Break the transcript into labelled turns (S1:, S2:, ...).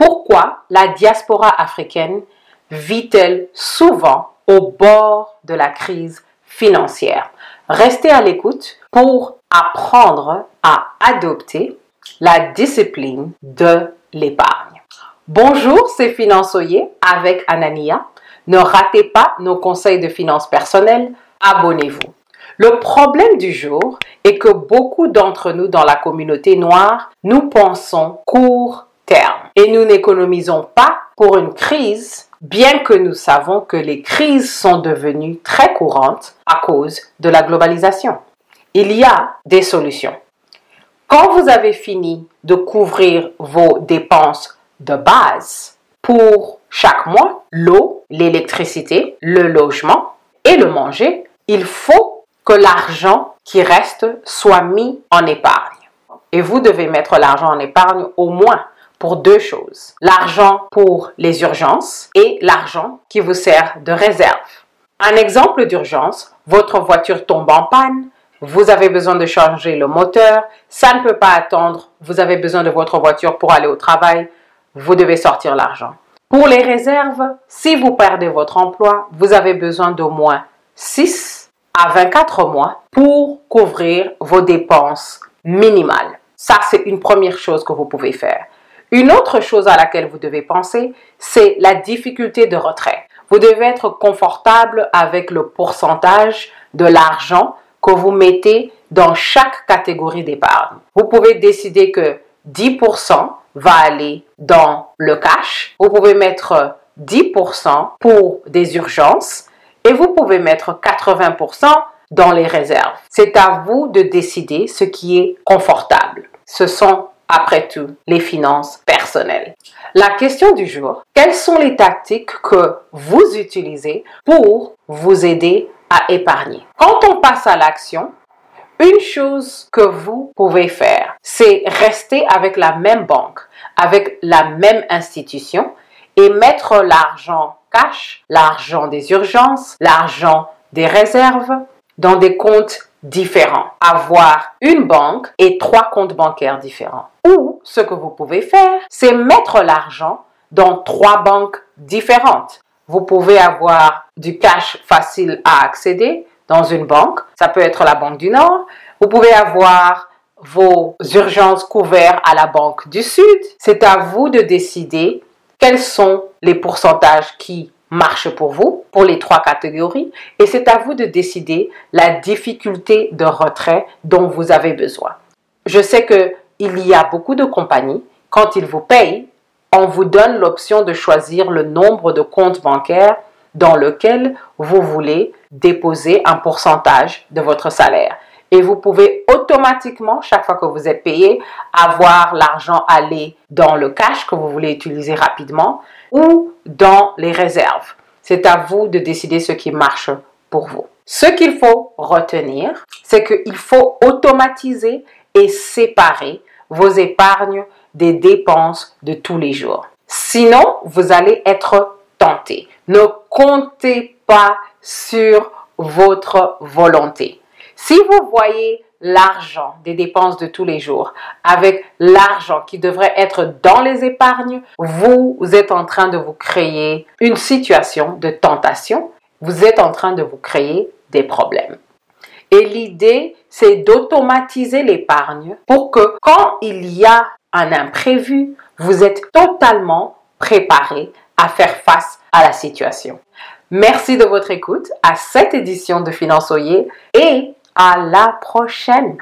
S1: Pourquoi la diaspora africaine vit-elle souvent au bord de la crise financière? Restez à l'écoute pour apprendre à adopter la discipline de l'épargne. Bonjour, c'est Finançoyer avec Anania. Ne ratez pas nos conseils de finances personnelles. Abonnez-vous. Le problème du jour est que beaucoup d'entre nous dans la communauté noire, nous pensons court et nous n'économisons pas pour une crise, bien que nous savons que les crises sont devenues très courantes à cause de la globalisation. Il y a des solutions. Quand vous avez fini de couvrir vos dépenses de base pour chaque mois, l'eau, l'électricité, le logement et le manger, il faut que l'argent qui reste soit mis en épargne. Et vous devez mettre l'argent en épargne au moins pour deux choses. L'argent pour les urgences et l'argent qui vous sert de réserve. Un exemple d'urgence, votre voiture tombe en panne, vous avez besoin de changer le moteur, ça ne peut pas attendre, vous avez besoin de votre voiture pour aller au travail, vous devez sortir l'argent. Pour les réserves, si vous perdez votre emploi, vous avez besoin d'au moins 6 à 24 mois pour couvrir vos dépenses minimales. Ça, c'est une première chose que vous pouvez faire. Une autre chose à laquelle vous devez penser, c'est la difficulté de retrait. Vous devez être confortable avec le pourcentage de l'argent que vous mettez dans chaque catégorie d'épargne. Vous pouvez décider que 10% va aller dans le cash. Vous pouvez mettre 10% pour des urgences et vous pouvez mettre 80% dans les réserves. C'est à vous de décider ce qui est confortable. Ce sont, après tout, les finances personnelles. La question du jour, quelles sont les tactiques que vous utilisez pour vous aider à épargner? Quand on passe à l'action, une chose que vous pouvez faire, c'est rester avec la même banque, avec la même institution et mettre l'argent cash, l'argent des urgences, l'argent des réserves dans des comptes différents. Avoir une banque et trois comptes bancaires différents. Ou ce que vous pouvez faire, c'est mettre l'argent dans trois banques différentes. Vous pouvez avoir du cash facile à accéder dans une banque. Ça peut être la Banque du Nord. Vous pouvez avoir vos urgences couvertes à la Banque du Sud. C'est à vous de décider quels sont les pourcentages qui marchent pour vous, pour les trois catégories, et c'est à vous de décider la difficulté de retrait dont vous avez besoin. Je sais que il y a beaucoup de compagnies, quand ils vous payent, on vous donne l'option de choisir le nombre de comptes bancaires dans lequel vous voulez déposer un pourcentage de votre salaire et vous pouvez automatiquement, chaque fois que vous êtes payé, avoir l'argent aller dans le cash que vous voulez utiliser rapidement ou dans les réserves. C'est à vous de décider ce qui marche pour vous. Ce qu'il faut retenir, c'est qu'il faut automatiser et séparer vos épargnes des dépenses de tous les jours. Sinon, vous allez être tenté. Ne comptez pas sur votre volonté. Si vous voyez l'argent des dépenses de tous les jours avec l'argent qui devrait être dans les épargnes, vous êtes en train de vous créer une situation de tentation. Vous êtes en train de vous créer des problèmes. Et l'idée, c'est d'automatiser l'épargne pour que quand il y a un imprévu, vous êtes totalement préparé à faire face à la situation. Merci de votre écoute à cette édition de Finançoyer et à la prochaine